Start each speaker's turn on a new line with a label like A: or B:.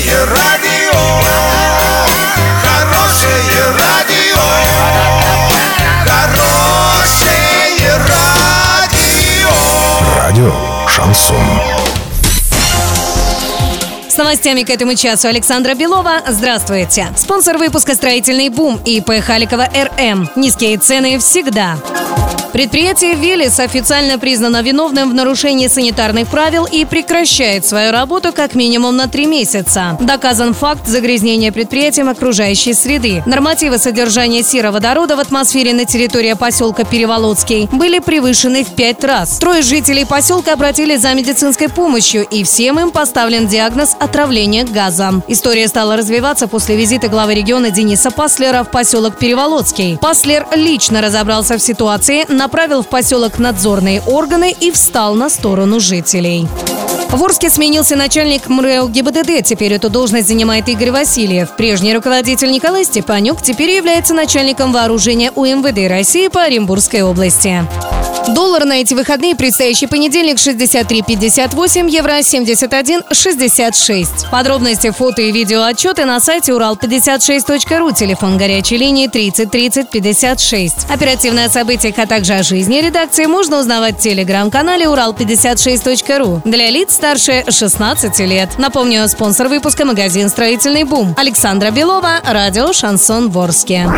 A: Хорошее радио, хорошее радио, хорошее радио.
B: Радио Шансон.
C: С новостями к этому часу Александра Белова. Здравствуйте. Спонсор выпуска «Строительный бум» ИП Халикова РМ. Низкие цены всегда. Предприятие «Велес» официально признано виновным в нарушении санитарных правил и прекращает свою работу как минимум на три месяца. Доказан факт загрязнения предприятием окружающей среды. Нормативы содержания сероводорода в атмосфере на территории поселка Переволодский были превышены в пять раз. Трое жителей поселка обратились за медицинской помощью, и всем им поставлен диагноз отравления газом. История стала развиваться после визита главы региона Дениса Паслера в поселок Переволодский. Паслер лично разобрался в ситуации, направил в поселок надзорные органы и встал на сторону жителей. В Орске сменился начальник МРЭО ГИБДД. Теперь эту должность занимает Игорь Васильев. Прежний руководитель Николай Степанюк теперь является начальником вооружения УМВД России по Оренбургской области. Доллар на эти выходные предстоящий понедельник 63.58, евро 71.66. Подробности, фото и видео отчеты на сайте урал56.ру, телефон горячей линии 30 30 56. Оперативные о событиях, а также о жизни редакции можно узнавать в телеграм-канале урал56.ру для лиц старше 16 лет. Напомню, спонсор выпуска магазин «Строительный бум». Александра Белова, радио «Шансон Ворске».